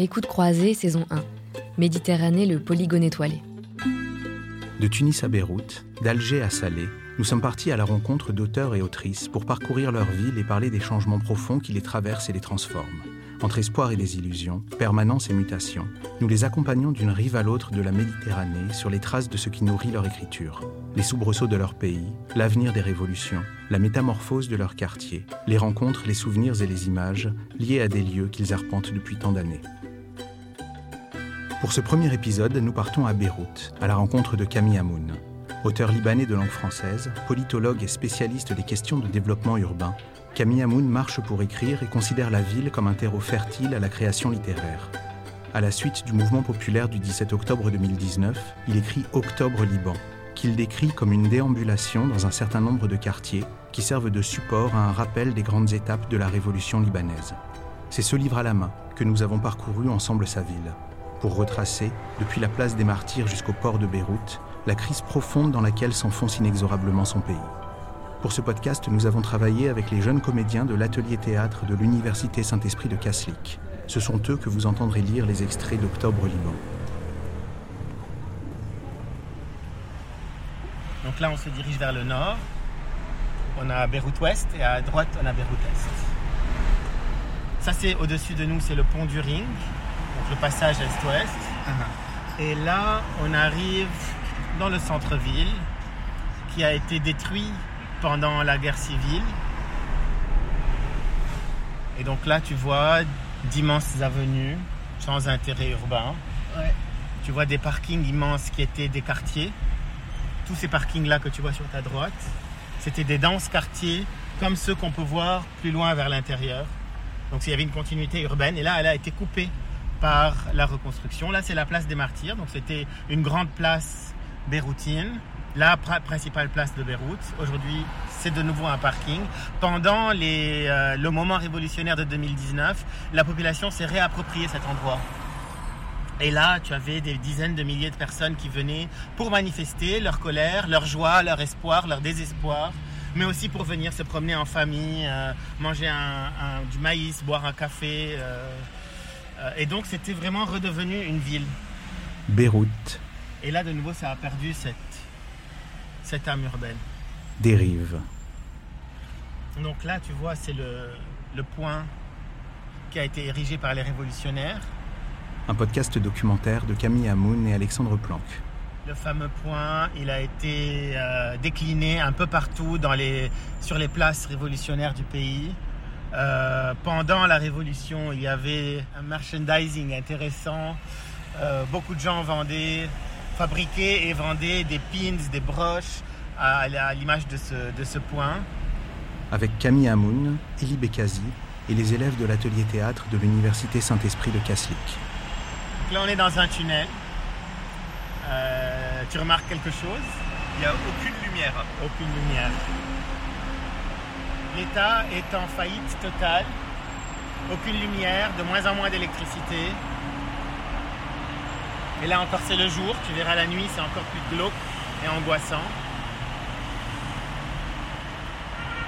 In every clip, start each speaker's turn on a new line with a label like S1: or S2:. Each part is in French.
S1: Écoute croisée, saison 1. Méditerranée, le polygone étoilé.
S2: De Tunis à Beyrouth, d'Alger à Salé, nous sommes partis à la rencontre d'auteurs et autrices pour parcourir leur ville et parler des changements profonds qui les traversent et les transforment. Entre espoir et désillusion, permanence et mutation, nous les accompagnons d'une rive à l'autre de la Méditerranée sur les traces de ce qui nourrit leur écriture. Les soubresauts de leur pays, l'avenir des révolutions, la métamorphose de leur quartier, les rencontres, les souvenirs et les images liés à des lieux qu'ils arpentent depuis tant d'années. Pour ce premier épisode, nous partons à Beyrouth, à la rencontre de Camille Hamoun. Auteur libanais de langue française, politologue et spécialiste des questions de développement urbain, Camille Hamoun marche pour écrire et considère la ville comme un terreau fertile à la création littéraire. À la suite du mouvement populaire du 17 octobre 2019, il écrit Octobre Liban, qu'il décrit comme une déambulation dans un certain nombre de quartiers qui servent de support à un rappel des grandes étapes de la révolution libanaise. C'est ce livre à la main que nous avons parcouru ensemble sa ville pour retracer, depuis la place des Martyrs jusqu'au port de Beyrouth, la crise profonde dans laquelle s'enfonce inexorablement son pays. Pour ce podcast, nous avons travaillé avec les jeunes comédiens de l'atelier théâtre de l'Université Saint-Esprit de Kaslik. Ce sont eux que vous entendrez lire les extraits d'Octobre Liban.
S3: Donc là, on se dirige vers le nord. On a Beyrouth Ouest et à droite, on a Beyrouth Est. Ça, c'est au-dessus de nous, c'est le pont du Ring le passage est-ouest. Uh-huh. Et là, on arrive dans le centre-ville qui a été détruit pendant la guerre civile. Et donc là, tu vois d'immenses avenues sans intérêt urbain. Tu vois des parkings immenses qui étaient des quartiers. Tous ces parkings-là que tu vois sur ta droite, c'était des denses quartiers comme ceux qu'on peut voir plus loin vers l'intérieur. Donc il y avait une continuité urbaine et là, elle a été coupée par la reconstruction. Là, c'est la place des Martyrs, donc c'était une grande place béroutine, la principale place de Beyrouth. Aujourd'hui, c'est de nouveau un parking. Pendant les, euh, le moment révolutionnaire de 2019, la population s'est réappropriée cet endroit. Et là, tu avais des dizaines de milliers de personnes qui venaient pour manifester leur colère, leur joie, leur espoir, leur désespoir, mais aussi pour venir se promener en famille, euh, manger un, du maïs, boire un café. Euh, et donc c'était vraiment redevenu une ville.
S2: Beyrouth.
S3: Et là de nouveau ça a perdu cette, cette âme urbaine.
S2: Dérive.
S3: Donc là tu vois c'est le, le point qui a été érigé par les révolutionnaires.
S2: Un podcast documentaire de Camille Hamoun et Alexandre Planck.
S3: Le fameux point, il a été euh, décliné un peu partout dans les, sur les places révolutionnaires du pays. Euh, pendant la Révolution, il y avait un merchandising intéressant. Euh, beaucoup de gens vendaient, fabriquaient et vendaient des pins, des broches à, l'image de ce, de ce point.
S2: Avec Camille Hamoun, Elie Bekazi et les élèves de l'atelier théâtre de l'Université Saint-Esprit de Kaslik.
S3: Là, on est dans un tunnel. Euh, tu remarques quelque chose?
S4: Il n'y a aucune lumière.
S3: Aucune lumière. L'État est en faillite totale. Aucune lumière, de moins en moins d'électricité. Et là encore c'est le jour, tu verras la nuit c'est encore plus glauque et angoissant.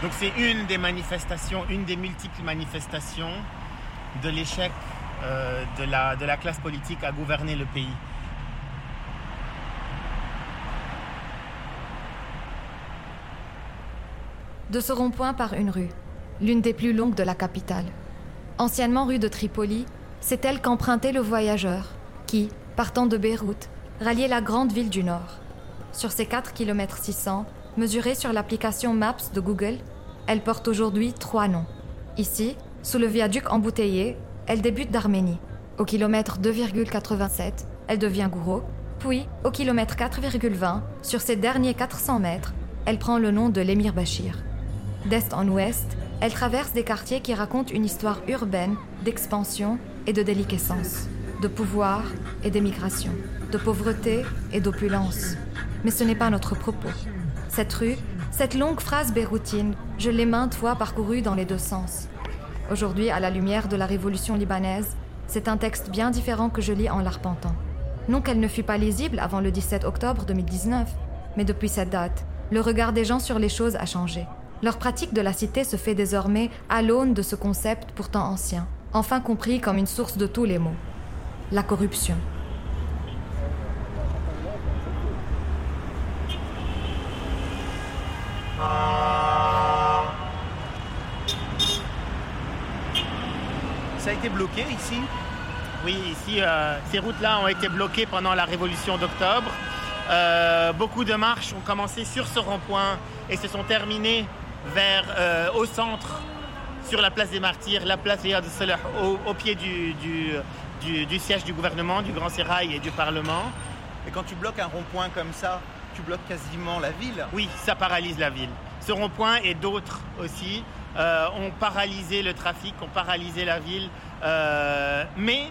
S3: Donc c'est une des manifestations, une des multiples manifestations de l'échec euh, de, la, de la classe politique à gouverner le pays.
S5: De ce rond-point par une rue, l'une des plus longues de la capitale. Anciennement rue de Tripoli, c'est elle qu'empruntait le voyageur, qui, partant de Beyrouth, ralliait la grande ville du nord. Sur ces 4 km 600, mesurés sur l'application Maps de Google, elle porte aujourd'hui trois noms. Ici, sous le viaduc embouteillé, elle débute d'Arménie. Au kilomètre 2,87, elle devient Gouro, puis au kilomètre 4,20, sur ses derniers 400 mètres, elle prend le nom de l'émir Bachir. D'est en ouest, elle traverse des quartiers qui racontent une histoire urbaine d'expansion et de déliquescence, de pouvoir et d'émigration, de pauvreté et d'opulence. Mais ce n'est pas notre propos. Cette rue, cette longue phrase béroutine, je l'ai maintes fois parcourue dans les deux sens. Aujourd'hui, à la lumière de la révolution libanaise, c'est un texte bien différent que je lis en l'arpentant. Non qu'elle ne fût pas lisible avant le 17 octobre 2019, mais depuis cette date, le regard des gens sur les choses a changé. Leur pratique de la cité se fait désormais à l'aune de ce concept pourtant ancien, enfin compris comme une source de tous les maux. la corruption.
S4: Ça a été bloqué ici?
S3: Oui, ici, euh, ces routes-là ont été bloquées pendant la révolution d'octobre. Euh, beaucoup de marches ont commencé sur ce rond-point et se sont terminées vers, euh, au centre, sur la place des martyrs, la place de Salah, au, au pied du, du, du, du siège du gouvernement, du Grand Sérail et du Parlement.
S4: Et quand tu bloques un rond-point comme ça, tu bloques quasiment la ville
S3: Oui, ça paralyse la ville. Ce rond-point et d'autres aussi euh, ont paralysé le trafic, ont paralysé la ville, euh, mais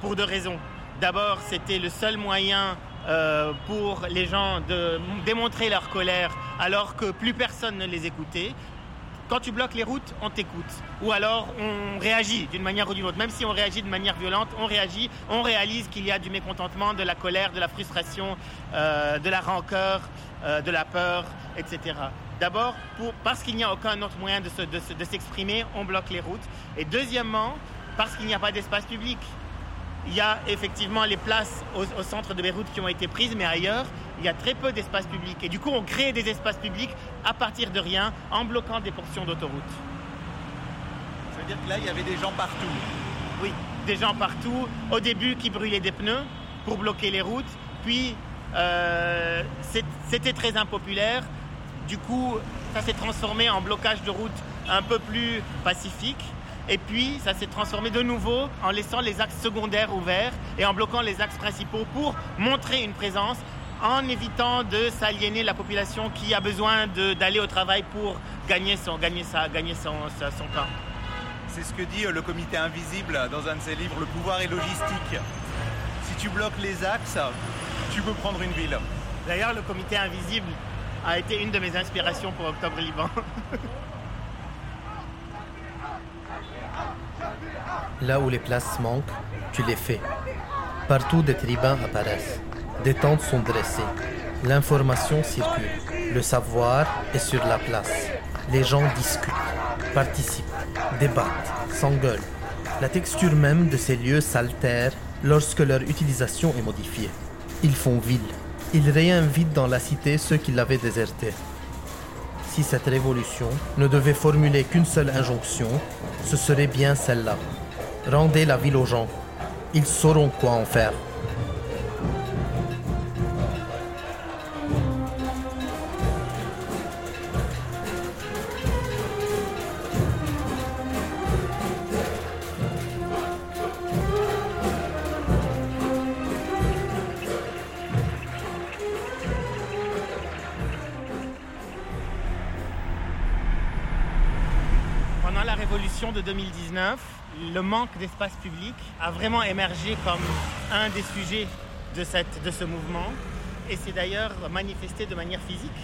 S3: pour deux raisons. D'abord, c'était le seul moyen euh, pour les gens de démontrer leur colère alors que plus personne ne les écoutait. Quand tu bloques les routes, on t'écoute. Ou alors on réagit d'une manière ou d'une autre. Même si on réagit de manière violente, on réagit, on réalise qu'il y a du mécontentement, de la colère, de la frustration, euh, de la rancœur, euh, de la peur, etc. D'abord, parce qu'il n'y a aucun autre moyen de s'exprimer, on bloque les routes. Et deuxièmement, parce qu'il n'y a pas d'espace public. Il y a effectivement les places au, au centre de Beyrouth qui ont été prises, mais ailleurs, il y a très peu d'espace public. Et du coup, on crée des espaces publics à partir de rien en bloquant des portions d'autoroute.
S4: Ça veut dire que là, il y avait des gens partout.
S3: Oui, des gens partout, au début qui brûlaient des pneus pour bloquer les routes, puis euh, c'était très impopulaire. Du coup, ça s'est transformé en blocage de route un peu plus pacifique. Et puis, ça s'est transformé de nouveau en laissant les axes secondaires ouverts et en bloquant les axes principaux pour montrer une présence, en évitant de s'aliéner la population qui a besoin d'aller au travail pour gagner son, gagner sa, gagner son, son pain.
S4: C'est ce que dit euh, le comité invisible dans un de ses livres, Le pouvoir et logistique. Si tu bloques les axes, tu peux prendre une ville.
S3: D'ailleurs, le comité invisible a été une de mes inspirations pour Octobre Liban.
S6: Là où les places manquent, tu les fais. Partout des tribuns apparaissent. Des tentes sont dressées. L'information circule. Le savoir est sur la place. Les gens discutent, participent, débattent, s'engueulent. La texture même de ces lieux s'altère lorsque leur utilisation est modifiée. Ils font ville. Ils réinvitent dans la cité ceux qui l'avaient désertée. Si cette révolution ne devait formuler qu'une seule injonction, ce serait bien celle-là. Rendez la ville aux gens. Ils sauront quoi en faire.
S3: Le manque d'espace public a vraiment émergé comme un des sujets de, cette, de ce mouvement. Et c'est d'ailleurs manifesté de manière physique.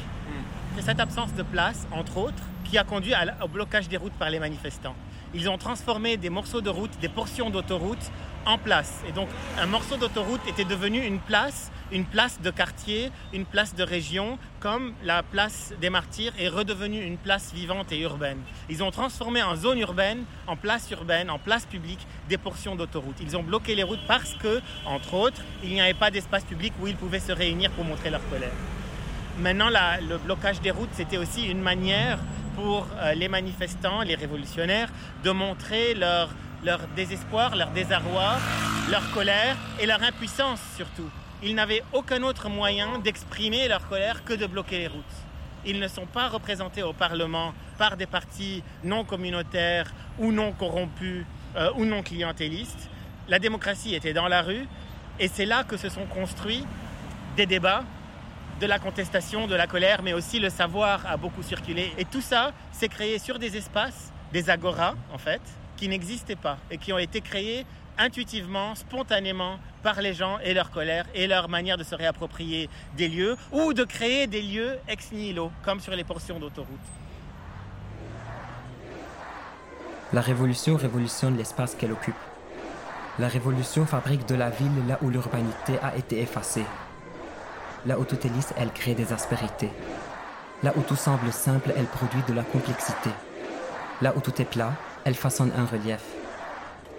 S3: C'est cette absence de place, entre autres, qui a conduit au blocage des routes par les manifestants. Ils ont transformé des morceaux de route, des portions d'autoroute en place. Et donc, un morceau d'autoroute était devenu une place, une place de quartier, une place de région, comme la place des martyrs est redevenue une place vivante et urbaine. Ils ont transformé en zone urbaine, en place urbaine, en place publique, des portions d'autoroute. Ils ont bloqué les routes parce que, entre autres, il n'y avait pas d'espace public où ils pouvaient se réunir pour montrer leur colère. Maintenant, le blocage des routes, c'était aussi une manière pour euh, les manifestants, les révolutionnaires, de montrer leur, leur désespoir, leur désarroi, leur colère et leur impuissance surtout. Ils n'avaient aucun autre moyen d'exprimer leur colère que de bloquer les routes. Ils ne sont pas représentés au Parlement par des partis non communautaires ou non corrompus euh, ou non clientélistes. La démocratie était dans la rue et c'est là que se sont construits des débats de la contestation, de la colère, mais aussi le savoir a beaucoup circulé. Et tout ça s'est créé sur des espaces, des agoras en fait, qui n'existaient pas et qui ont été créés intuitivement, spontanément par les gens et leur colère et leur manière de se réapproprier des lieux ou de créer des lieux ex nihilo, comme sur les portions d'autoroute.
S7: La révolution révolutionne l'espace qu'elle occupe. La révolution fabrique de la ville là où l'urbanité a été effacée. Là où tout est lisse, elle crée des aspérités. Là où tout semble simple, elle produit de la complexité. Là où tout est plat, elle façonne un relief.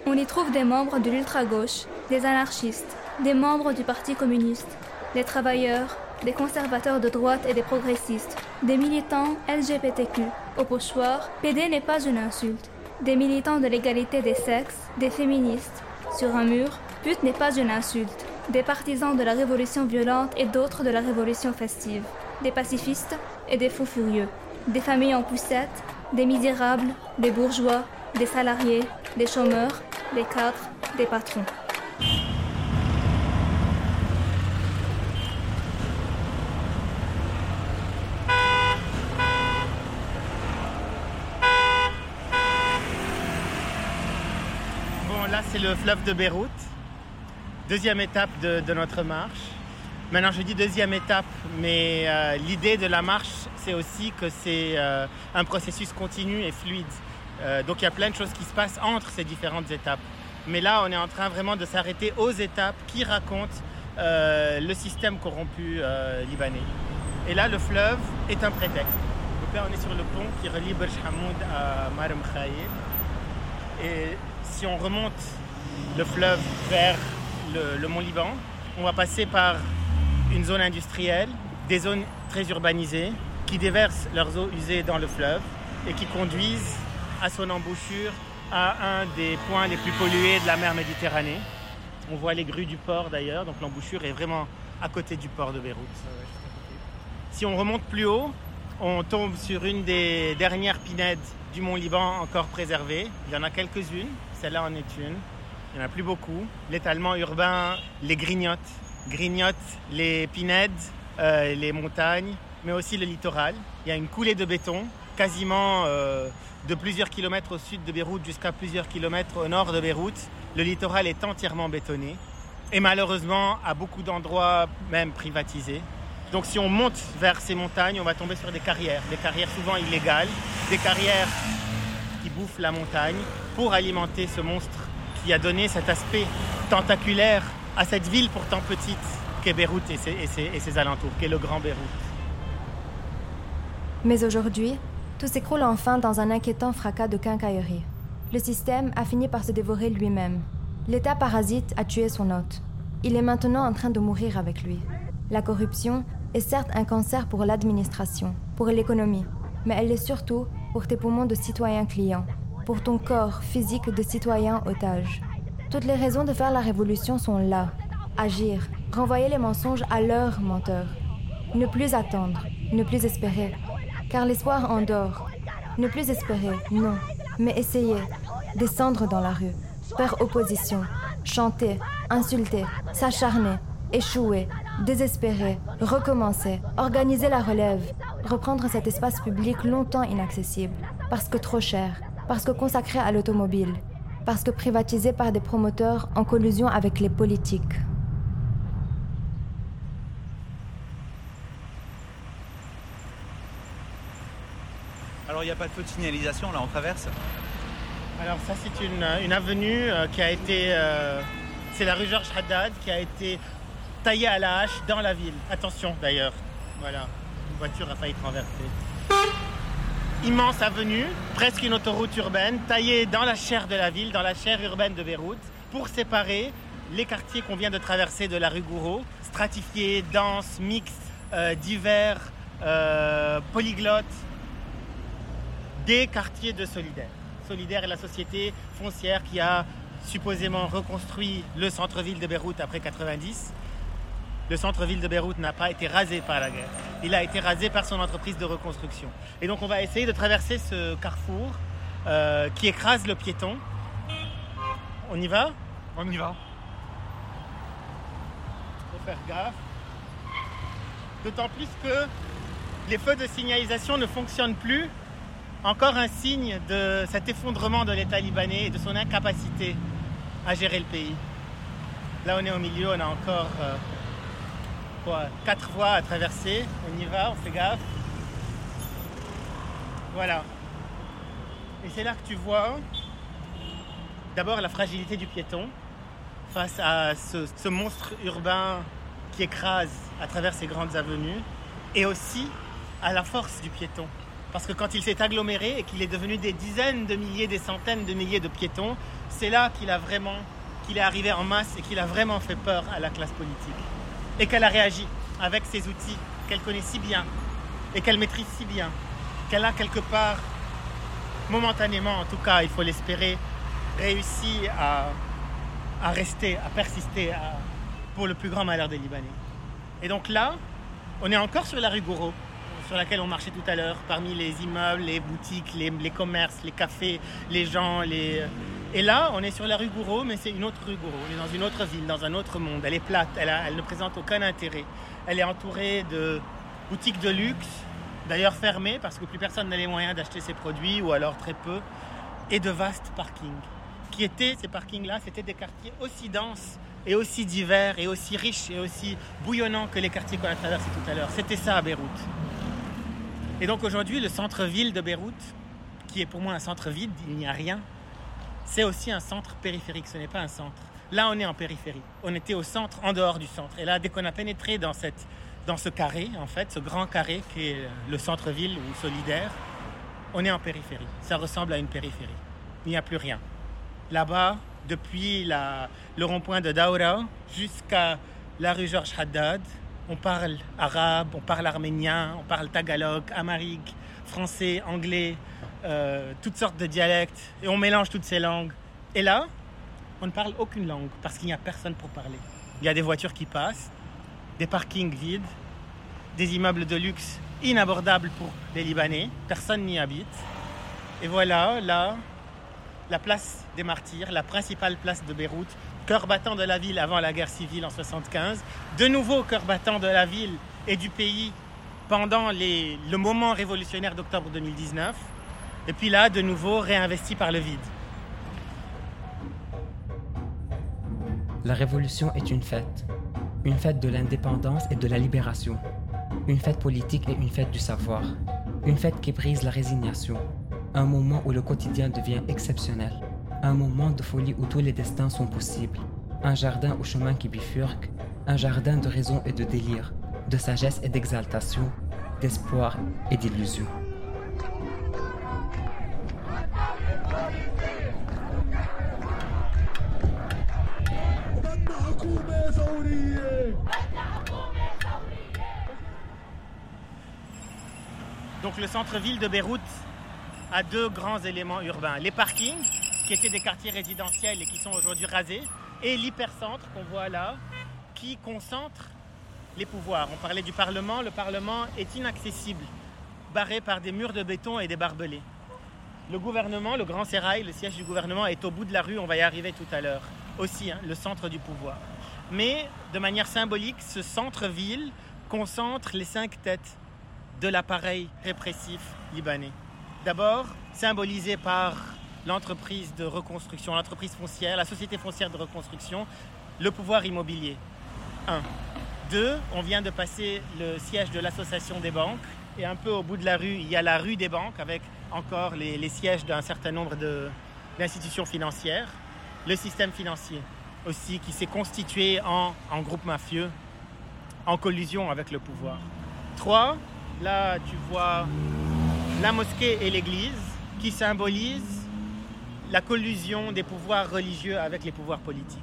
S8: On y trouve des membres de l'ultra-gauche, des anarchistes, des membres du Parti communiste, des travailleurs, des conservateurs de droite et des progressistes, des militants LGBTQ. Au pochoir, PD n'est pas une insulte. Des militants de l'égalité des sexes, des féministes. Sur un mur, pute n'est pas une insulte. Des partisans de la révolution violente et d'autres de la révolution festive. Des pacifistes et des fous furieux. Des familles en poussette, des misérables, des bourgeois, des salariés, des chômeurs, des cadres, des patrons.
S3: c'est le fleuve de Beyrouth. Deuxième étape de, notre marche. Maintenant, je dis deuxième étape, mais euh, l'idée de la marche, c'est aussi que c'est euh, un processus continu et fluide. Euh, donc, il y a plein de choses qui se passent entre ces différentes étapes. Mais là, on est en train vraiment de s'arrêter aux étapes qui racontent le système corrompu libanais. Et là, le fleuve est un prétexte. Donc là, on est sur le pont qui relie Burj Hamoud à Khaïl. Et si on remonte le fleuve vers le, mont Liban, on va passer par une zone industrielle, des zones très urbanisées qui déversent leurs eaux usées dans le fleuve et qui conduisent à son embouchure à un des points les plus pollués de la mer Méditerranée. On voit les grues du port d'ailleurs, donc l'embouchure est vraiment à côté du port de Beyrouth. Si on remonte plus haut, on tombe sur une des dernières pinèdes du mont Liban encore préservées. Il y en a quelques-unes, celle-là en est une. Il n'y en a plus beaucoup. L'étalement urbain les grignote. Grignote les pinèdes, euh, les montagnes, mais aussi le littoral. Il y a une coulée de béton, quasiment euh, de plusieurs kilomètres au sud de Beyrouth jusqu'à plusieurs kilomètres au nord de Beyrouth. Le littoral est entièrement bétonné et malheureusement à beaucoup d'endroits même privatisés. Donc si on monte vers ces montagnes, on va tomber sur des carrières, des carrières souvent illégales, des carrières qui bouffent la montagne pour alimenter ce monstre qui a donné cet aspect tentaculaire à cette ville pourtant petite qu'est Beyrouth et ses, alentours, qu'est le Grand Beyrouth.
S5: Mais aujourd'hui, tout s'écroule enfin dans un inquiétant fracas de quincaillerie. Le système a fini par se dévorer lui-même. L'État parasite a tué son hôte. Il est maintenant en train de mourir avec lui. La corruption est certes un cancer pour l'administration, pour l'économie, mais elle est surtout pour tes poumons de citoyen client, pour ton corps physique de citoyen otage. Toutes les raisons de faire la révolution sont là. Agir, renvoyer les mensonges à leurs menteurs. Ne plus attendre, ne plus espérer, car l'espoir endort. Ne plus espérer, non, mais essayer, descendre dans la rue, faire opposition, chanter, insulter, s'acharner, échouer, désespérer, recommencer, organiser la relève, reprendre cet espace public longtemps inaccessible, parce que trop cher, parce que consacré à l'automobile, parce que privatisé par des promoteurs en collusion avec les politiques.
S4: Alors il n'y a pas de feu de signalisation là, on traverse
S3: Alors ça c'est une, avenue euh, qui a été... Euh, c'est la rue Georges Haddad qui a été taillée à la hache dans la ville. Attention d'ailleurs. Voilà voiture a failli traverser. Immense avenue, presque une autoroute urbaine, taillée dans la chair de la ville, dans la chair urbaine de Beyrouth, pour séparer les quartiers qu'on vient de traverser de la rue Gouraud, stratifiés, denses, mixtes, euh, divers, polyglottes, des quartiers de Solidaire. Solidaire est la société foncière qui a supposément reconstruit le centre-ville de Beyrouth après 90 le centre-ville de Beyrouth n'a pas été rasé par la guerre. Il a été rasé par son entreprise de reconstruction. Et donc on va essayer de traverser ce carrefour euh, qui écrase le piéton. On y va?
S4: On y va.
S3: Faut faire gaffe. D'autant plus que les feux de signalisation ne fonctionnent plus. Encore un signe de cet effondrement de l'État libanais et de son incapacité à gérer le pays. Là, on est au milieu, on a encore euh, quatre voies à traverser. On y va, on fait gaffe. Voilà. Et c'est là que tu vois d'abord la fragilité du piéton face à ce, monstre urbain qui écrase à travers ces grandes avenues et aussi à la force du piéton. Parce que quand il s'est aggloméré et qu'il est devenu des dizaines de milliers, des centaines de milliers de piétons, c'est là qu'il a vraiment est arrivé en masse et qu'il a vraiment fait peur à la classe politique. Et qu'elle a réagi avec ces outils qu'elle connaît si bien et qu'elle maîtrise si bien, qu'elle a quelque part, momentanément en tout cas, il faut l'espérer, réussi à, à rester, à persister pour le plus grand malheur des Libanais. Et donc là, on est encore sur la rue Gouraud, sur laquelle on marchait tout à l'heure, parmi les immeubles, les boutiques, les, commerces, les cafés, les gens. Les... Et là, on est sur la rue Gouraud, mais c'est une autre rue Gouraud. On est dans une autre ville, dans un autre monde. Elle est plate, elle, elle ne présente aucun intérêt. Elle est entourée de boutiques de luxe, d'ailleurs fermées parce que plus personne n'a les moyens d'acheter ses produits, ou alors très peu, et de vastes parkings. Qui étaient ces parkings-là C'était des quartiers aussi denses et aussi divers et aussi riches et aussi bouillonnants que les quartiers qu'on a traversés tout à l'heure. C'était ça à Beyrouth. Et donc aujourd'hui, le centre-ville de Beyrouth, qui est pour moi un centre vide, il n'y a rien, c'est aussi un centre périphérique, ce n'est pas un centre. Là, on est en périphérie. On était au centre, en dehors du centre. Et là, dès qu'on a pénétré dans, cette, dans ce carré, en fait, ce grand carré qui est le centre-ville ou solidaire, on est en périphérie. Ça ressemble à une périphérie. Il n'y a plus rien. Là-bas, depuis le rond-point de Daura jusqu'à la rue Georges Haddad, on parle arabe, on parle arménien, on parle tagalog, amharique, français, anglais, euh, toutes sortes de dialectes, et on mélange toutes ces langues. Et là, on ne parle aucune langue parce qu'il n'y a personne pour parler. Il y a des voitures qui passent, des parkings vides, des immeubles de luxe inabordables pour les Libanais, personne n'y habite. Et voilà, là, la place des martyrs, la principale place de Beyrouth, cœur battant de la ville avant la guerre civile en 75, de nouveau cœur battant de la ville et du pays pendant le moment révolutionnaire d'octobre 2019, et puis là, de nouveau réinvesti par le vide.
S7: La révolution est une fête, une fête de l'indépendance et de la libération, une fête politique et une fête du savoir, une fête qui brise la résignation, un moment où le quotidien devient exceptionnel, un moment de folie où tous les destins sont possibles, un jardin au chemin qui bifurque, un jardin de raison et de délire, de sagesse et d'exaltation, d'espoir et d'illusion.
S3: Donc le centre-ville de Beyrouth a deux grands éléments urbains. Les parkings, qui étaient des quartiers résidentiels et qui sont aujourd'hui rasés, et l'hypercentre qu'on voit là, qui concentre les pouvoirs. On parlait du Parlement, le Parlement est inaccessible, barré par des murs de béton et des barbelés. Le gouvernement, le Grand Sérail, le siège du gouvernement est au bout de la rue, on va y arriver tout à l'heure. Aussi, hein, le centre du pouvoir. Mais de manière symbolique, ce centre-ville concentre les cinq têtes de l'appareil répressif libanais. D'abord, symbolisé par l'entreprise de reconstruction, l'entreprise foncière, la société foncière de reconstruction, le pouvoir immobilier. Un. Deux, on vient de passer le siège de l'association des banques et un peu au bout de la rue, il y a la rue des banques avec encore les, sièges d'un certain nombre d'institutions financières. Le système financier aussi qui s'est constitué en, en groupe mafieux en collusion avec le pouvoir. Trois, Là, tu vois la mosquée et l'église qui symbolisent la collusion des pouvoirs religieux avec les pouvoirs politiques.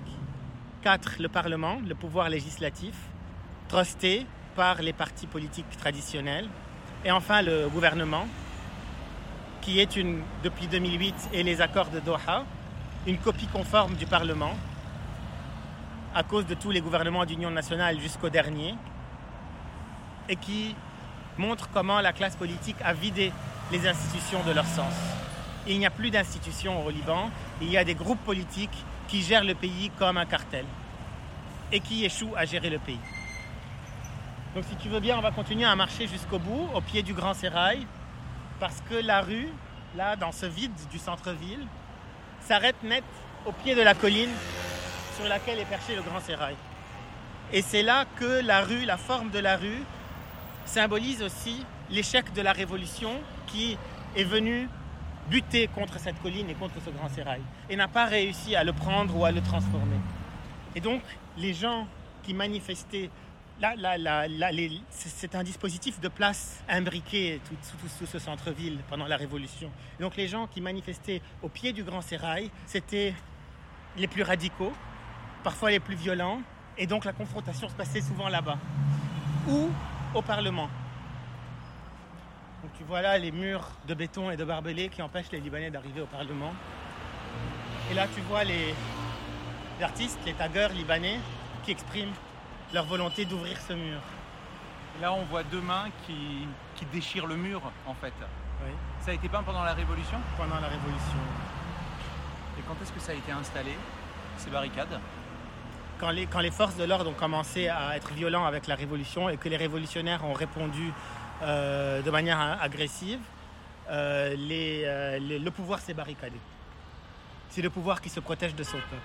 S3: 4. Le Parlement, le pouvoir législatif, trusté par les partis politiques traditionnels. Et enfin, le gouvernement, qui est une, depuis 2008 et les accords de Doha, une copie conforme du Parlement, à cause de tous les gouvernements d'union nationale jusqu'au dernier, et qui montre comment la classe politique a vidé les institutions de leur sens. Il n'y a plus d'institutions au Liban, il y a des groupes politiques qui gèrent le pays comme un cartel et qui échouent à gérer le pays. Donc si tu veux bien, on va continuer à marcher jusqu'au bout, au pied du Grand Sérail, parce que la rue, là, dans ce vide du centre-ville, s'arrête net au pied de la colline sur laquelle est perché le Grand Sérail. Et c'est là que la rue, la forme de la rue, symbolise aussi l'échec de la révolution qui est venue buter contre cette colline et contre ce grand sérail et n'a pas réussi à le prendre ou à le transformer. Et donc, les gens qui manifestaient, là, là, là, c'est un dispositif de place imbriqué tout, tout, ce centre-ville pendant la Révolution. donc, les gens qui manifestaient au pied du Grand Sérail, c'était les plus radicaux, parfois les plus violents, et donc la confrontation se passait souvent là-bas, ou au Parlement. Donc tu vois là les murs de béton et de barbelés qui empêchent les Libanais d'arriver au Parlement. Et là tu vois les, artistes, les taggeurs libanais qui expriment leur volonté d'ouvrir ce mur.
S4: Là on voit deux mains qui, qui déchirent le mur en fait.
S3: Oui.
S4: Ça a été peint pendant la Révolution?
S3: Pendant la Révolution.
S4: Et quand est-ce que ça a été installé, ces barricades?
S3: Quand les, quand les forces de l'ordre ont commencé à être violents avec la Révolution et que les révolutionnaires ont répondu de manière agressive, euh, euh, le pouvoir s'est barricadé. C'est le pouvoir qui se protège de son peuple.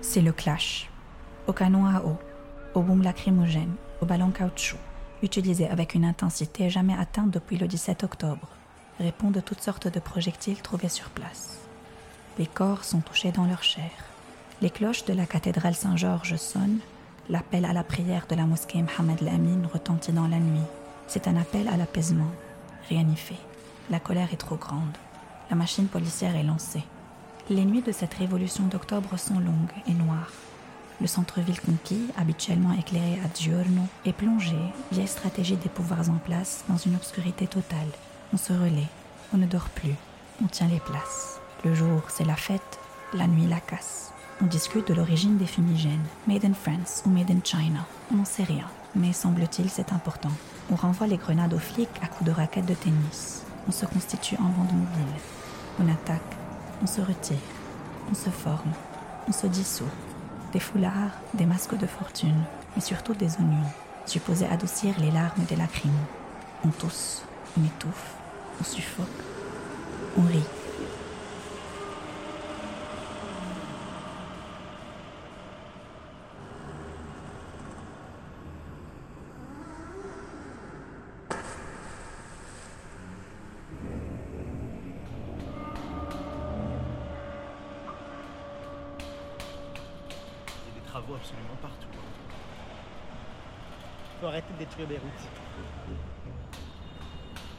S9: C'est le clash. Au canon à eau, au boom lacrymogène, au ballon caoutchouc, utilisé avec une intensité jamais atteinte depuis le 17 octobre, répondent toutes sortes de projectiles trouvés sur place. Les corps sont touchés dans leur chair. Les cloches de la cathédrale Saint-Georges sonnent. L'appel à la prière de la mosquée Mohamed Amin retentit dans la nuit. C'est un appel à l'apaisement. Rien n'y fait. La colère est trop grande. La machine policière est lancée. Les nuits de cette révolution d'octobre sont longues et noires. Le centre-ville conquis, habituellement éclairé à diurno, est plongé, vieille stratégie des pouvoirs en place, dans une obscurité totale. On se relaie, on ne dort plus, on tient les places. Le jour, c'est la fête, la nuit, la casse. On discute de l'origine des fumigènes, made in France ou made in China. On n'en sait rien, mais semble-t-il c'est important. On renvoie les grenades aux flics à coups de raquettes de tennis. On se constitue en bande mobile. On attaque, on se retire, on se forme, on se dissout. Des foulards, des masques de fortune, mais surtout des oignons, supposés adoucir les larmes des lacrymos. On tousse, on étouffe, on suffoque, on rit.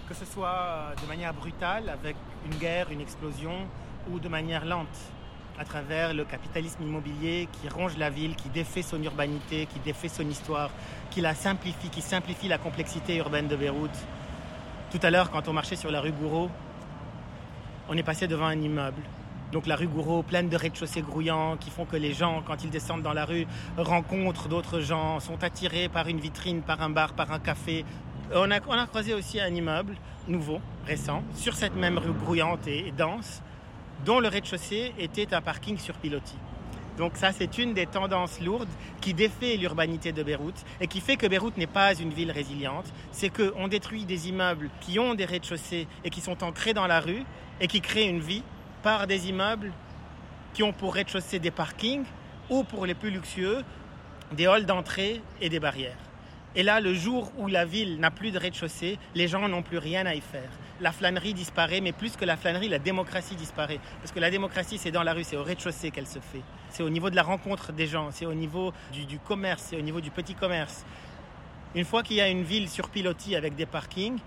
S3: Que ce soit de manière brutale, avec une guerre, une explosion, ou de manière lente, à travers le capitalisme immobilier qui ronge la ville, qui défait son urbanité, qui défait son histoire, qui la simplifie, qui simplifie la complexité urbaine de Beyrouth. Tout à l'heure, quand on marchait sur la rue Gouraud, on est passé devant un immeuble donc la rue Gouraud, pleine de rez-de-chaussée grouillants qui font que les gens, quand ils descendent dans la rue, rencontrent d'autres gens, sont attirés par une vitrine, par un bar, par un café. On a, croisé aussi un immeuble nouveau, récent, sur cette même rue grouillante et, dense, dont le rez-de-chaussée était un parking sur pilotis. Donc ça, c'est une des tendances lourdes qui défait l'urbanité de Beyrouth et qui fait que Beyrouth n'est pas une ville résiliente. C'est qu'on détruit des immeubles qui ont des rez-de-chaussée et qui sont ancrés dans la rue et qui créent une vie par des immeubles qui ont pour rez-de-chaussée des parkings ou pour les plus luxueux, des halls d'entrée et des barrières. Et là, le jour où la ville n'a plus de rez-de-chaussée, les gens n'ont plus rien à y faire. La flânerie disparaît, mais plus que la flânerie, la démocratie disparaît. Parce que la démocratie, c'est dans la rue, c'est au rez-de-chaussée qu'elle se fait. C'est au niveau de la rencontre des gens, c'est au niveau du, commerce, c'est au niveau du petit commerce. Une fois qu'il y a une ville sur pilotis avec des parkings,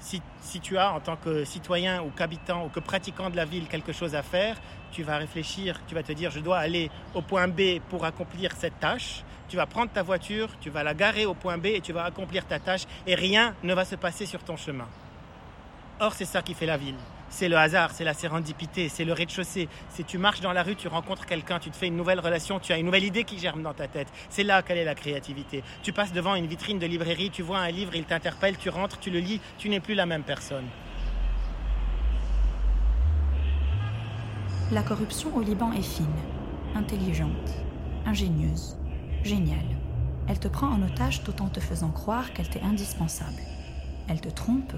S3: si, tu as en tant que citoyen ou qu'habitant ou que pratiquant de la ville quelque chose à faire, tu vas réfléchir, tu vas te dire je dois aller au point B pour accomplir cette tâche. Tu vas prendre ta voiture, tu vas la garer au point B et tu vas accomplir ta tâche et rien ne va se passer sur ton chemin. Or, c'est ça qui fait la ville c'est le hasard, c'est la sérendipité, c'est le rez-de-chaussée. Si tu marches dans la rue, tu rencontres quelqu'un, tu te fais une nouvelle relation, tu as une nouvelle idée qui germe dans ta tête. C'est là qu'elle est la créativité. Tu passes devant une vitrine de librairie, tu vois un livre, il t'interpelle, tu rentres, tu le lis, tu n'es plus la même personne.
S9: La corruption au Liban est fine, intelligente, ingénieuse, géniale. Elle te prend en otage tout en te faisant croire qu'elle t'est indispensable. Elle te trompe,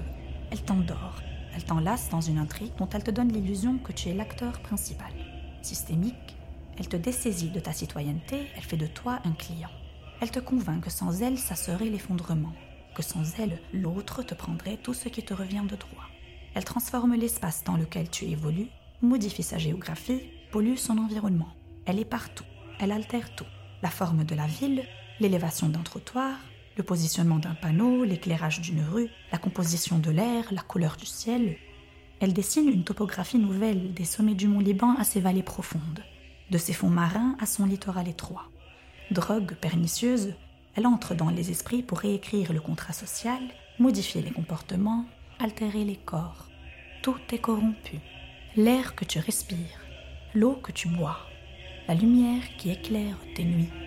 S9: elle t'endort, elle t'enlace dans une intrigue dont elle te donne l'illusion que tu es l'acteur principal. Systémique, elle te dessaisit de ta citoyenneté, elle fait de toi un client. Elle te convainc que sans elle, ça serait l'effondrement, que sans elle, l'autre te prendrait tout ce qui te revient de droit. Elle transforme l'espace dans lequel tu évolues, modifie sa géographie, pollue son environnement. Elle est partout, elle altère tout. La forme de la ville, l'élévation d'un trottoir, le positionnement d'un panneau, l'éclairage d'une rue, la composition de l'air, la couleur du ciel. Elle dessine une topographie nouvelle des sommets du mont Liban à ses vallées profondes, de ses fonds marins à son littoral étroit. Drogue pernicieuse, elle entre dans les esprits pour réécrire le contrat social, modifier les comportements, altérer les corps. Tout est corrompu. L'air que tu respires, l'eau que tu bois, la lumière qui éclaire tes nuits.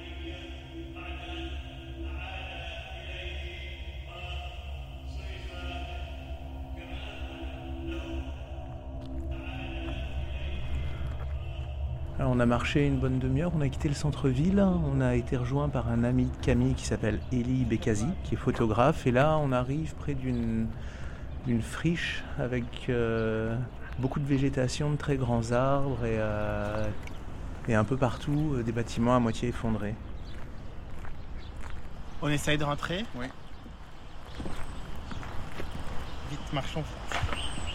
S2: On a marché une bonne demi-heure, on a quitté le centre-ville, on a été rejoint par un ami de Camille qui s'appelle Elie Bekazi, qui est photographe, et là on arrive près d'une friche avec euh, beaucoup de végétation, de très grands arbres et, euh, et un peu partout euh, des bâtiments à moitié effondrés.
S3: On essaye de rentrer?
S2: Oui.
S3: Vite, marchons.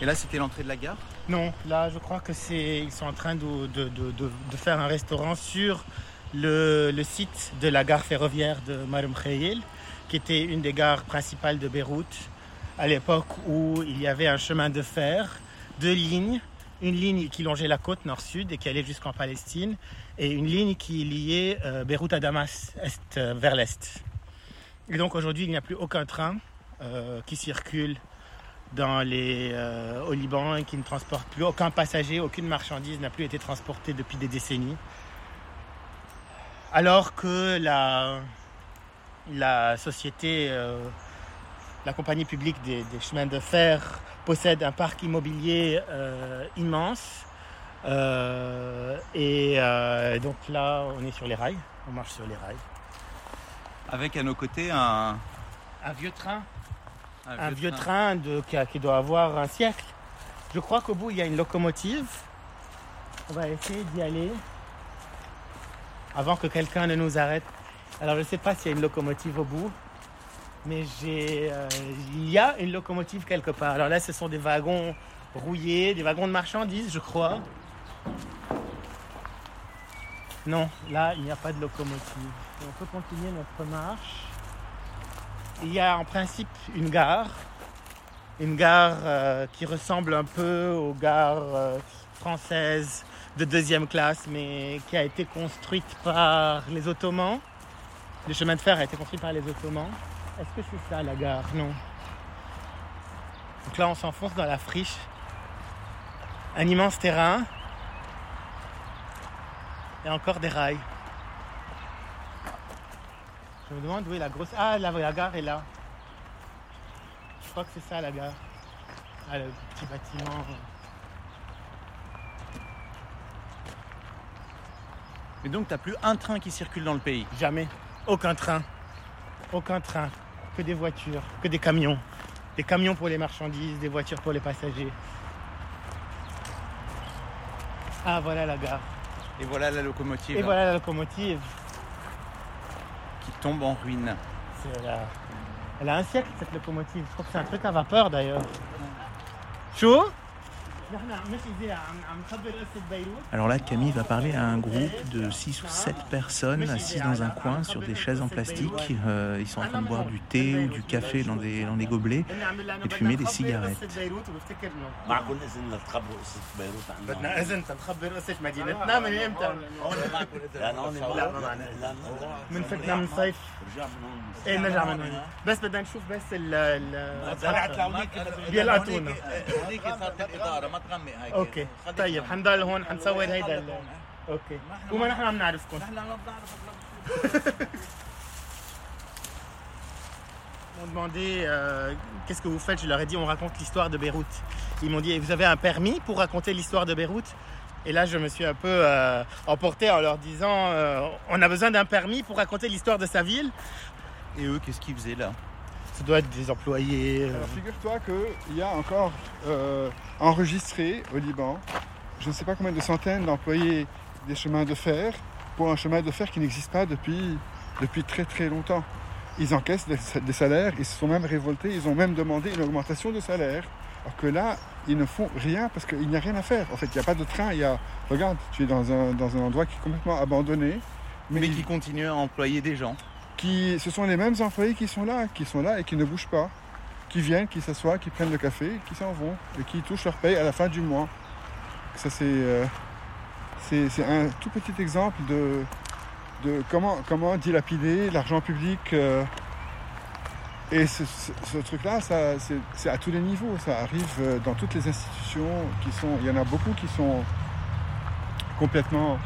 S2: Et là c'était l'entrée de la gare?
S3: Non, là je crois que c'est. Ils sont en train de, de- de- de- faire un restaurant sur le, le site de la gare ferroviaire de Marum Khayel, qui était une des gares principales de Beyrouth, à l'époque où il y avait un chemin de fer, deux lignes, une ligne qui longeait la côte nord-sud et qui allait jusqu'en Palestine, et une ligne qui liait euh, Beyrouth à Damas, est euh, vers l'est. Et donc aujourd'hui, il n'y a plus aucun train euh, qui circule dans les, euh, au Liban et qui ne transporte plus aucun passager, aucune marchandise n'a plus été transportée depuis des décennies. Alors que la, la société, euh, la compagnie publique des, des chemins de fer possède un parc immobilier euh, immense. Euh, et euh, donc là, on est sur les rails, on marche sur les rails.
S4: Avec à nos côtés un,
S3: Un vieux train un vieux train, de, qui, a- qui doit avoir un siècle. Je crois qu'au bout, il y a une locomotive. On va essayer d'y aller avant que quelqu'un ne nous arrête. Alors, je ne sais pas s'il y a une locomotive au bout, mais j'ai, euh, il y a une locomotive quelque part. Alors là, ce sont des wagons rouillés, des wagons de marchandises, je crois. Non, là, il n'y a pas de locomotive. On peut continuer notre marche. Il y a en principe une gare, une gare euh, qui ressemble un peu aux gares euh, françaises de deuxième classe, mais qui a été construite par les Ottomans. Le chemin de fer a été construit par les Ottomans. Est-ce que c'est ça la gare? Non. Donc là, on s'enfonce dans la friche. Un immense terrain. Et encore des rails. Je me demande où est la grosse. Ah, la, la gare est là. Je crois que c'est ça la gare. Ah, le petit bâtiment.
S4: Et donc, tu plus un train qui circule dans le pays.
S3: Jamais. Aucun train. Aucun train. Que des voitures, que des camions. Des camions pour les marchandises, des voitures pour les passagers. Ah, voilà la gare.
S4: Et voilà la locomotive
S3: Et voilà la locomotive.
S4: Qui tombe en ruine.
S3: Elle a un siècle cette locomotive. Je crois que c'est un truc à vapeur d'ailleurs. Chaud
S2: Alors là, Camille va parler à un groupe de 6 ou 7 personnes assises dans un coin sur des chaises en plastique. Euh, ils sont en train de boire du thé ou du café dans des, dans des gobelets et de fumer des cigarettes.
S10: معكم اذن لتخبروا قصه بيروت عنا
S3: بدنا اذن تنخبر قصه مدينتنا من امتى؟
S10: لان هون
S3: لا ما معنا من فتنا من صيف
S10: رجع من هون
S3: ايه نرجع من هون بس بدنا نشوف بس ال ال
S10: زرعت لهونيك
S3: بيلقطونا
S10: هونيك صارت الاداره ما تغمق هيك
S3: اوكي طيب حنضل هون حنصور هيدا ال- اوكي وما نحن عم نعرفكم
S10: نحن ما بنعرفك
S3: Ils m'ont demandé euh, qu'est-ce que vous faites. Je leur ai dit on raconte l'histoire de Beyrouth. Ils m'ont dit vous avez un permis pour raconter l'histoire de Beyrouth Et là je me suis un peu euh, emporté en leur disant euh, on a besoin d'un permis pour raconter l'histoire de sa ville.
S4: Et eux, qu'est-ce qu'ils faisaient là
S3: Ça doit être des employés. euh,
S11: Alors figure-toi qu'il y a encore euh, enregistré au Liban, je ne sais pas combien de centaines d'employés des chemins de fer pour un chemin de fer qui n'existe pas depuis, depuis très très longtemps. Ils encaissent des, des salaires, ils se sont même révoltés, ils ont même demandé une augmentation de salaire. Alors que là, ils ne font rien parce qu'il n'y a rien à faire. En fait, il n'y a pas de train. Il y a... Regarde, tu es dans un, dans un endroit qui est complètement abandonné.
S4: Mais qui continuent à employer des gens.
S11: Qui, ce sont les mêmes employés qui sont là, qui sont là et qui ne bougent pas. qui viennent, qui s'assoient, qui prennent le café, qui s'en vont et qui touchent leur paye à la fin du mois. Ça, c'est, euh, un tout petit exemple de, de comment, comment dilapider l'argent public. euh, et ce, truc-là, c'est, à tous les niveaux. Ça arrive euh, dans toutes les institutions qui sont. Il y en a beaucoup qui sont complètement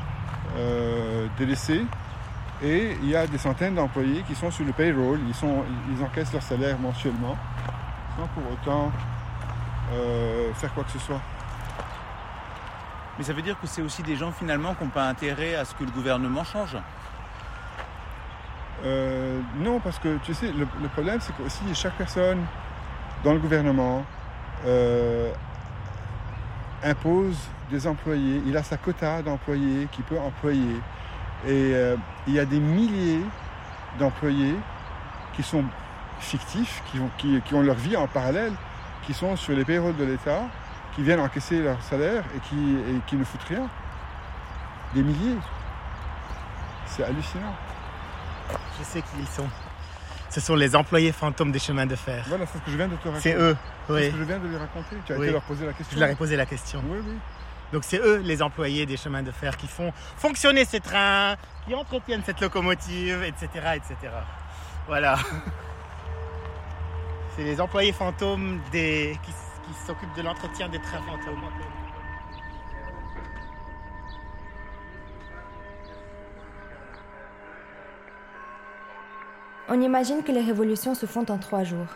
S11: euh, délaissés. Et il y a des centaines d'employés qui sont sur le payroll, ils, sont, ils encaissent leur salaire mensuellement, sans pour autant euh, faire quoi que ce soit.
S4: Mais ça veut dire que c'est aussi des gens finalement qui n'ont pas intérêt à ce que le gouvernement change.
S11: Euh, non, parce que tu sais, le, le problème, c'est qu'aussi chaque personne dans le gouvernement euh, impose des employés. Il a sa quota d'employés qu'il peut employer. Et euh, il y a des milliers d'employés qui sont fictifs, qui ont, qui- qui ont leur vie en parallèle, qui sont sur les payrolls de l'État, qui viennent encaisser leur salaire et qui, et qui ne foutent rien. Des milliers. C'est hallucinant.
S3: Je sais qui ils sont. Ce sont les employés fantômes des chemins de fer.
S11: Voilà, c'est ce que je viens de te raconter.
S3: C'est eux,
S11: C'est
S3: oui.
S11: ce que je viens de lui raconter. Tu as
S3: Oui.
S11: été leur poser la question.
S3: Je leur ai posé la question.
S11: Oui, oui.
S3: Donc c'est eux les employés des chemins de fer qui font fonctionner ces trains, qui entretiennent cette locomotive, etc. etc. Voilà. C'est les employés fantômes qui s'occupent de l'entretien des trains fantômes.
S5: On imagine que les révolutions se font en trois jours.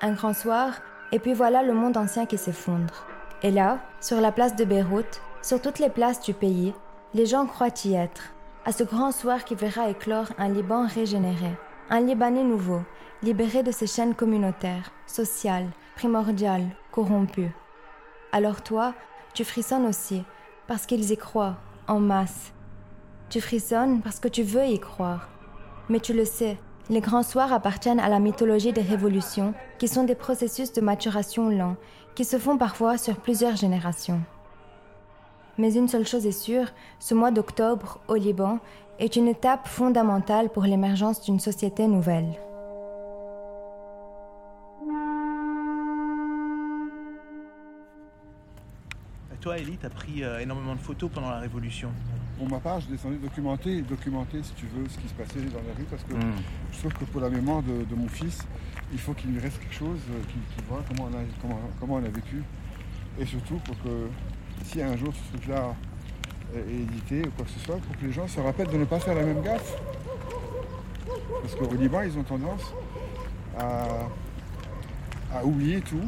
S5: Un grand soir, et puis voilà le monde ancien qui s'effondre. Et là, sur la place de Beyrouth, sur toutes les places du pays, les gens croient y être. À ce grand soir qui verra éclore un Liban régénéré, un Libanais nouveau, libéré de ses chaînes communautaires, sociales, primordiales, corrompues. Alors toi, tu frissonnes aussi, parce qu'ils y croient, en masse. Tu frissonnes parce que tu veux y croire. Mais tu le sais, les grands soirs appartiennent à la mythologie des révolutions, qui sont des processus de maturation lents, qui se font parfois sur plusieurs générations. Mais une seule chose est sûre, ce mois d'octobre, au Liban, est une étape fondamentale pour l'émergence d'une société nouvelle.
S4: Toi, Elie, tu as pris euh, énormément de photos pendant la Révolution.
S11: Pour ma part, je descendais documenter, documenter, si tu veux, ce qui se passait dans la rue, parce que
S4: Mm.
S11: je trouve que pour la mémoire de, de mon fils, il faut qu'il lui reste quelque chose, euh, qu'il voit comment on, a, comment, comment on a vécu. Et surtout pour que si un jour ce truc-là est édité ou quoi que ce soit, pour que les gens se rappellent de ne pas faire la même gaffe. Parce qu'au Liban, ils ont tendance à, à oublier tout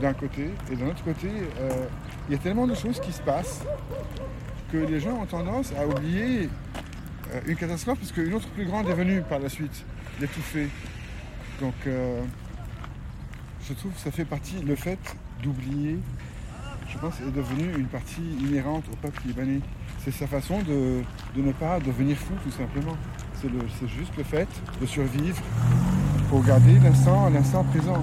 S11: d'un côté, et d'un autre côté, euh, il y a tellement de choses qui se passent que les gens ont tendance à oublier euh, une catastrophe parce qu'une autre plus grande est venue par la suite, l'étouffer. Donc euh, je trouve que ça fait partie, le fait d'oublier, je pense, est devenu une partie inhérente au peuple libanais. C'est sa façon de, de ne pas devenir fou tout simplement. C'est juste le fait de survivre pour garder l'instant présent.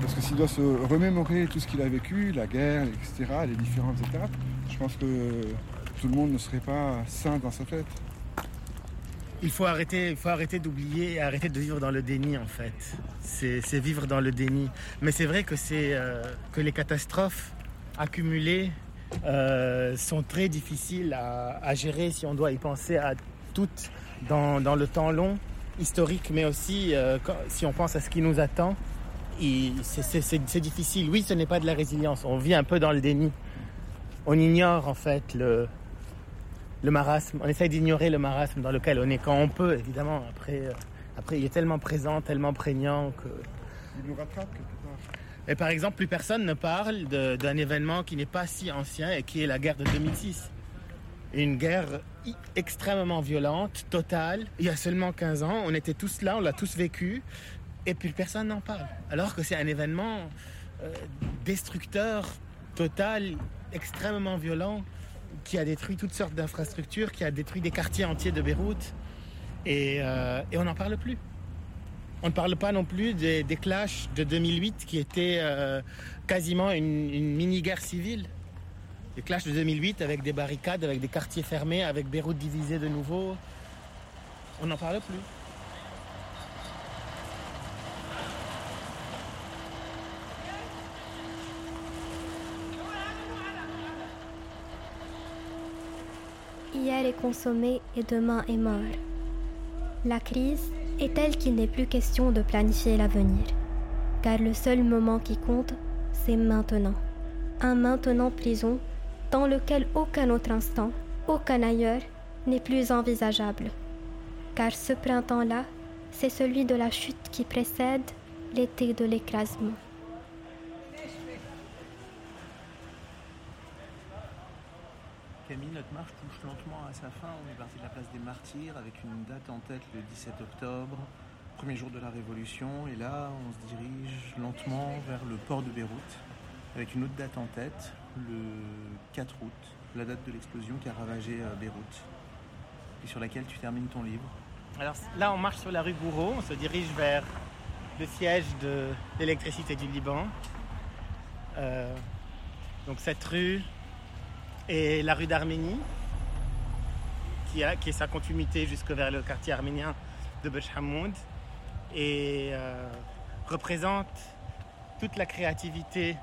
S11: Parce que s'il doit se remémorer tout ce qu'il a vécu, la guerre, etc., les différentes étapes, je pense que tout le monde ne serait pas sain dans sa tête.
S3: Il faut arrêter, arrêter d'oublier et arrêter de vivre dans le déni en fait. C'est vivre dans le déni. Mais c'est vrai que euh, que les catastrophes accumulées euh, sont très difficiles à, gérer si on doit y penser à toutes dans, dans le temps long, historique, mais aussi euh, si on pense à ce qui nous attend. c'est difficile. Oui, ce n'est pas de la résilience. On vit un peu dans le déni. On ignore en fait le, le marasme, on essaye d'ignorer le marasme dans lequel on est quand on peut, évidemment. Après, euh, après il est tellement présent, tellement prégnant que.
S11: Il nous rattrape quelque part.
S3: Et par exemple, plus personne ne parle d'un événement qui n'est pas si ancien et qui est la guerre de 2006. Une guerre extrêmement violente, totale. Il y a seulement 15 ans, on était tous là, on l'a tous vécu, et plus personne n'en parle. Alors que c'est un événement euh, destructeur, total, extrêmement violent, qui a détruit toutes sortes d'infrastructures, qui a détruit des quartiers entiers de Beyrouth, et, euh, on n'en parle plus. On ne parle pas non plus des, des clashs de 2008 qui étaient euh, quasiment une, une mini-guerre civile. Les clashs de 2008 avec des barricades, avec des quartiers fermés, avec Beyrouth divisée de nouveau. On n'en parle plus.
S12: Hier est consommé et demain est mort. La crise est telle qu'il n'est plus question de planifier l'avenir, car le seul moment qui compte, c'est maintenant. Un maintenant prison dans lequel aucun autre instant, aucun ailleurs, n'est plus envisageable. Car ce printemps-là, c'est celui de la chute qui précède l'été de l'écrasement.
S2: Camille, notre marche touche lentement à sa fin. On est parti de la place des martyrs avec une date en tête le 17 octobre, premier jour de la Révolution. Et là, on se dirige lentement vers le port de Beyrouth avec une autre date en tête, le 4 août, la date de l'explosion qui a ravagé euh, Beyrouth et sur laquelle tu termines ton livre.
S3: Alors là, on marche sur la rue Bourreau, on se dirige vers le siège de l'électricité du Liban. Euh, donc cette rue est la rue d'Arménie, qui, a, qui est sa continuité jusque vers le quartier arménien de Bech Hamoud, et euh, représente toute la créativité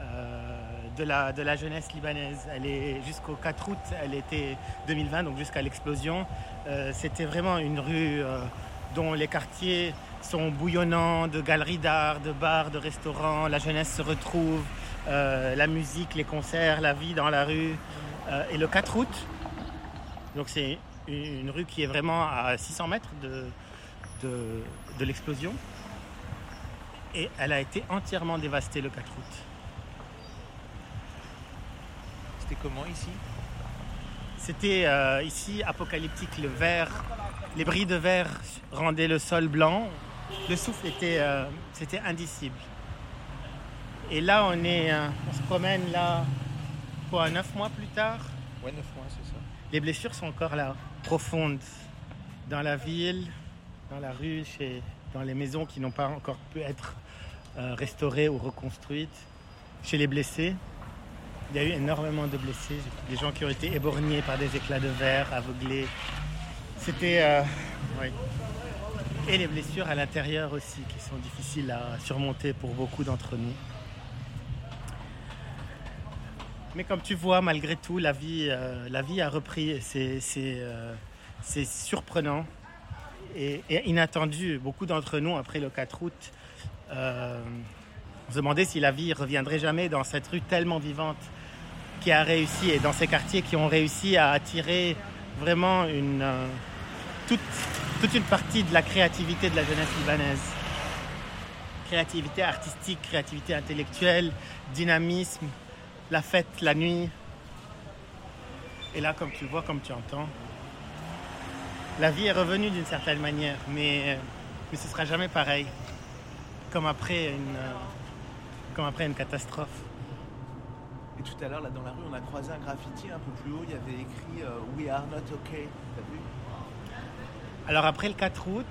S3: euh, de, la, de la jeunesse libanaise. Elle est jusqu'au 4 août, elle était 2020, donc jusqu'à l'explosion. Euh, c'était vraiment une rue dont les quartiers sont bouillonnants de galeries d'art, de bars, de restaurants. La jeunesse se retrouve, la musique, les concerts, la vie dans la rue. et le 4 août, donc c'est une rue qui est vraiment à 600 mètres de, de, de l'explosion. Et elle a été entièrement dévastée le 4 août.
S2: C'était comment ici?
S3: C'était euh, ici apocalyptique. Le verre, les bris de verre rendaient le sol blanc. Le souffle était, euh, c'était indicible. Et là, on est, euh, on se promène là, quoi, neuf mois plus tard?
S2: Ouais, neuf mois, c'est ça.
S3: Les blessures sont encore là, profondes, dans la ville, dans la rue, chez, dans les maisons qui n'ont pas encore pu être euh, restaurées ou reconstruites, chez les blessés. Il y a eu énormément de blessés, des gens qui ont été éborgnés par des éclats de verre, aveuglés. C'était. Euh. Et les blessures à l'intérieur aussi, qui sont difficiles à surmonter pour beaucoup d'entre nous. Mais comme tu vois, malgré tout, la vie, euh, la vie a repris. C'est euh, surprenant et, inattendu. Beaucoup d'entre nous, après le 4 août, euh, se demandait si la vie reviendrait jamais dans cette rue tellement vivante qui a réussi et dans ces quartiers qui ont réussi à attirer vraiment une, toute, toute une partie de la créativité de la jeunesse libanaise. Créativité artistique, créativité intellectuelle, dynamisme, la fête, la nuit. Et là, comme tu vois, comme tu entends, la vie est revenue d'une certaine manière, mais, mais ce sera jamais pareil, comme après une, comme après une catastrophe.
S2: Et tout à l'heure, là dans la rue, on a croisé un graffiti un peu plus haut, il y avait écrit euh, We are not okay. T'as vu?
S3: Alors après le 4 août,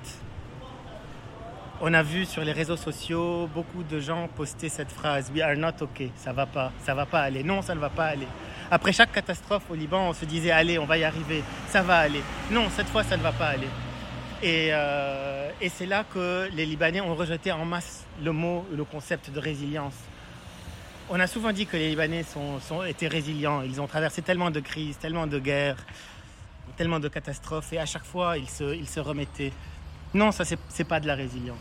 S3: on a vu sur les réseaux sociaux beaucoup de gens poster cette phrase We are not okay, ça va pas, ça va pas aller. Non, ça ne va pas aller. Après chaque catastrophe au Liban, on se disait Allez, on va y arriver, ça va aller. Non, cette fois, ça ne va pas aller. Et, euh, c'est là que les Libanais ont rejeté en masse le mot, le concept de résilience. On a souvent dit que les Libanais sont, étaient résilients. Ils ont traversé tellement de crises, tellement de guerres, tellement de catastrophes, et à chaque fois, ils se, ils se remettaient. Non, ça, c'est pas de la résilience.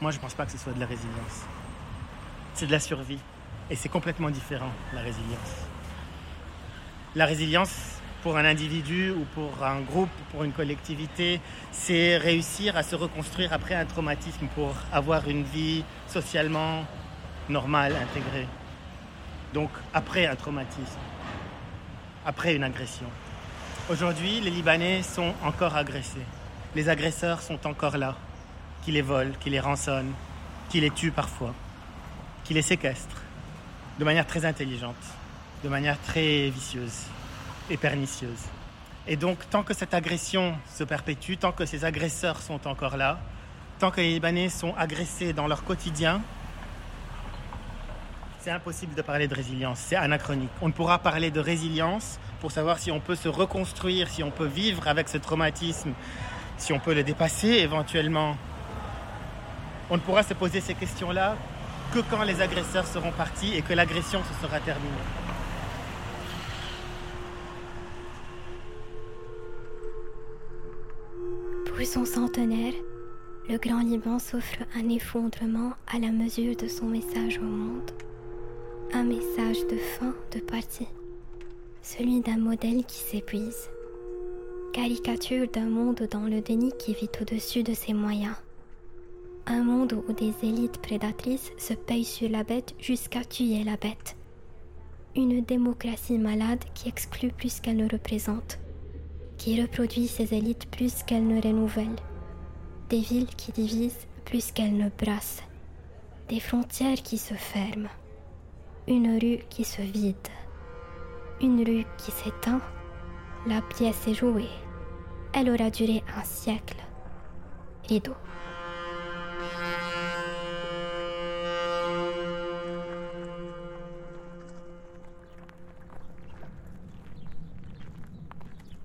S3: Moi, je pense pas que ce soit de la résilience. C'est de la survie. Et c'est complètement différent, la résilience. La résilience, pour un individu ou pour un groupe, pour une collectivité, c'est réussir à se reconstruire après un traumatisme pour avoir une vie socialement normale, intégrée. Donc après un traumatisme, après une agression. Aujourd'hui, les Libanais sont encore agressés. Les agresseurs sont encore là, qui les volent, qui les rançonnent, qui les tuent parfois, qui les séquestrent, de manière très intelligente, de manière très vicieuse et pernicieuse. Et donc, tant que cette agression se perpétue, tant que ces agresseurs sont encore là, tant que les Libanais sont agressés dans leur quotidien, c'est impossible de parler de résilience, c'est anachronique. On ne pourra parler de résilience pour savoir si on peut se reconstruire, si on peut vivre avec ce traumatisme, si on peut le dépasser éventuellement. On ne pourra se poser ces questions-là que quand les agresseurs seront partis et que l'agression se sera terminée.
S12: Pour son centenaire, le Grand Liban s'offre un effondrement à la mesure de son message au monde. Un message de fin de partie, celui d'un modèle qui s'épuise Caricature d'un monde dans le déni qui vit au-dessus de ses moyens. Un monde où des élites prédatrices se payent sur la bête jusqu'à tuer la bête. Une démocratie malade qui exclut plus qu'elle ne représente, qui reproduit ses élites plus qu'elle ne renouvelle. Des villes qui divisent plus qu'elles ne brassent, des frontières qui se ferment, une rue qui se vide, une rue qui s'éteint, la pièce est jouée, elle aura duré un siècle. Rideau.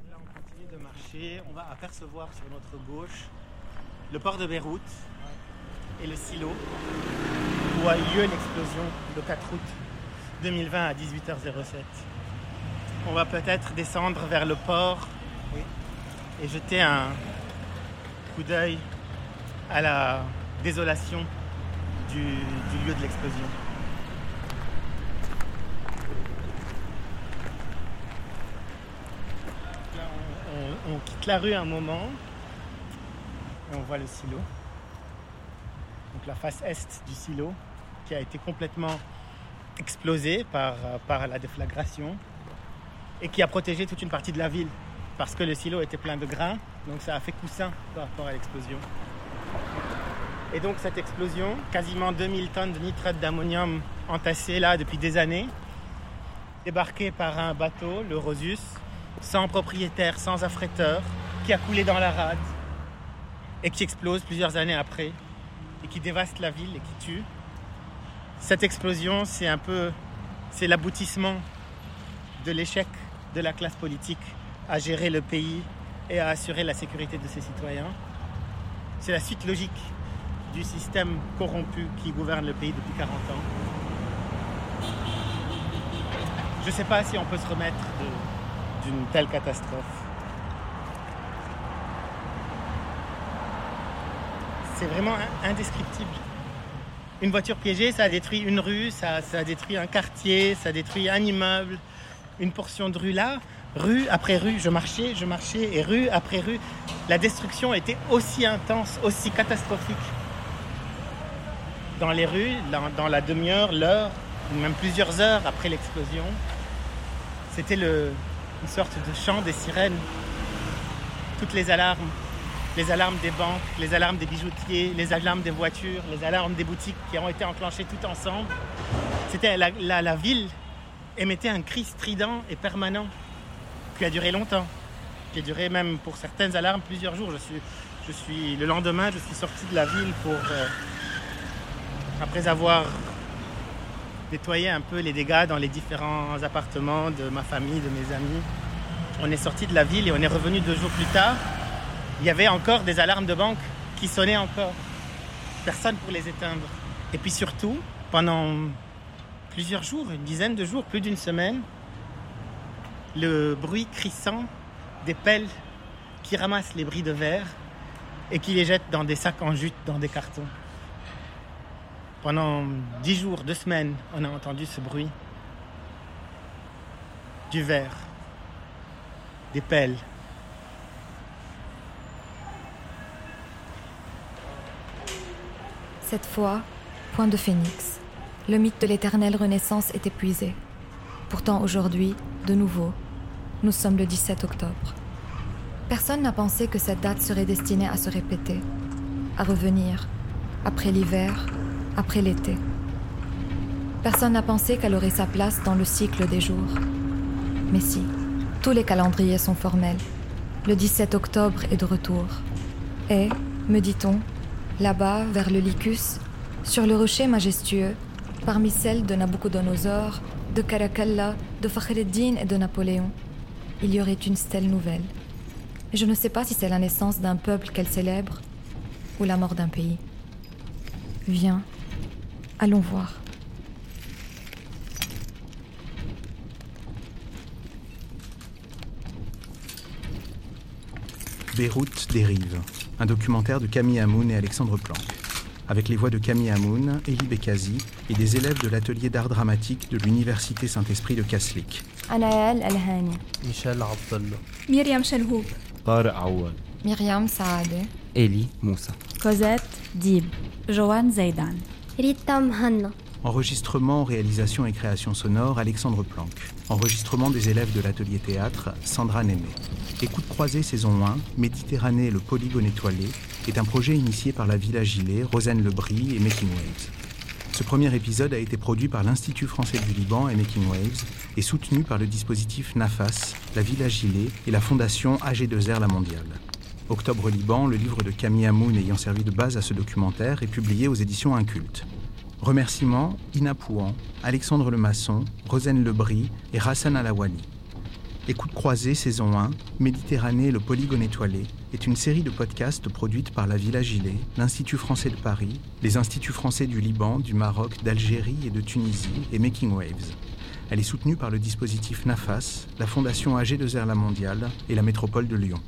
S3: Là, on continue de marcher, on va apercevoir sur notre gauche le port de Beyrouth et le silo où a eu lieu l'explosion le 4 août 2020 à 18h07. On va peut-être descendre vers le port et jeter un coup d'œil à la désolation du, lieu de l'explosion. On- quitte la rue un moment et on voit le silo. Donc la face est du silo qui a été complètement explosé par, par la déflagration et qui a protégé toute une partie de la ville parce que le silo était plein de grains, donc ça a fait coussin par rapport à l'explosion. Et donc cette explosion, quasiment 2000 tonnes de nitrate d'ammonium entassées là depuis des années, débarquée par un bateau, le Rosus, sans propriétaire, sans affréteur, qui a coulé dans la rade et qui explose plusieurs années après et qui dévaste la ville et qui tue. Cette explosion, c'est un peu c'est l'aboutissement de l'échec de la classe politique à gérer le pays et à assurer la sécurité de ses citoyens. C'est la suite logique du système corrompu qui gouverne le pays depuis 40 ans. Je ne sais pas si on peut se remettre d'une telle catastrophe. C'est vraiment in- indescriptible. Une voiture piégée, ça a détruit une rue, ça, ça a détruit un quartier, ça a détruit un immeuble, une portion de rue là. Rue après rue, je marchais, je marchais, et rue après rue, la destruction était aussi intense, aussi catastrophique. Dans les rues, dans, la demi-heure, l'heure, ou même plusieurs heures après l'explosion, c'était une sorte de chant des sirènes. Toutes les alarmes, les alarmes des banques, les alarmes des bijoutiers, les alarmes des voitures, les alarmes des boutiques qui ont été enclenchées tout ensemble. C'était la- la ville émettait un cri strident et permanent qui a duré longtemps, qui a duré même pour certaines alarmes plusieurs jours. Je suis, je suis le lendemain, je suis sorti de la ville pour euh, après avoir nettoyé un peu les dégâts dans les différents appartements de ma famille, de mes amis. On est sorti de la ville et on est revenu deux jours plus tard. Il y avait encore des alarmes de banque qui sonnaient encore. Personne pour les éteindre. Et puis surtout, pendant plusieurs jours, une dizaine de jours, plus d'une semaine, le bruit crissant des pelles qui ramassent les bris de verre et qui les jettent dans des sacs en jute, dans des cartons. Pendant dix jours, deux semaines, on a entendu ce bruit. Du verre, des pelles.
S5: Cette fois, point de phénix. Le mythe de l'éternelle renaissance est épuisé. Pourtant aujourd'hui, de nouveau, nous sommes le 17 octobre. Personne n'a pensé que cette date serait destinée à se répéter, à revenir, après l'hiver, après l'été. Personne n'a pensé qu'elle aurait sa place dans le cycle des jours. Mais si, tous les calendriers sont formels. Le 17 octobre est de retour. Et, me dit-on, là-bas, vers le Lycus, sur le rocher majestueux, parmi celles de Nabucodonosor, de Caracalla, de Fakhreddin et de Napoléon, il y aurait une stèle nouvelle. Et je ne sais pas si c'est la naissance d'un peuple qu'elle célèbre ou la mort d'un pays. Viens, allons voir.
S2: Beyrouth dérive. un documentaire de Camille Hamoun et Alexandre Planck, avec les voix de Camille Hamoun, Elie Bekazi et des élèves de l'atelier d'art dramatique de l'Université Saint-Esprit de Kaslik.
S13: Anaël Alhani.
S6: Michel Abdallah.
S8: Myriam Chalhoub.
S14: Tarek Aoual.
S13: Myriam Saade.
S7: Elie Moussa.
S9: Cosette Dib. Joanne Zaidan.
S12: Rita Mhanna.
S2: Enregistrement, réalisation et création sonore, Alexandre Planck. Enregistrement des élèves de l'atelier théâtre, Sandra Némé. Écoute croisée saison 1, Méditerranée le polygone étoilé, est un projet initié par la Villa Gilet, Rosanne Lebris et Making Waves. Ce premier épisode a été produit par l'Institut français du Liban et Making Waves et soutenu par le dispositif NAFAS, la Villa Gilet et la fondation AG2R La Mondiale. Octobre Liban, le livre de Camille Hamoun ayant servi de base à ce documentaire, est publié aux éditions Inculte. Remerciements Ina Pouan, Alexandre Lemasson, Rosen Lebris et Hassan Alawali. Écoute croisée saison 1, Méditerranée le polygone étoilé est une série de podcasts produite par la Villa Gilet, l'Institut français de Paris, les instituts français du Liban, du Maroc, d'Algérie et de Tunisie et Making Waves. Elle est soutenue par le dispositif NAFAS, la Fondation AG2R La Mondiale et la métropole de Lyon.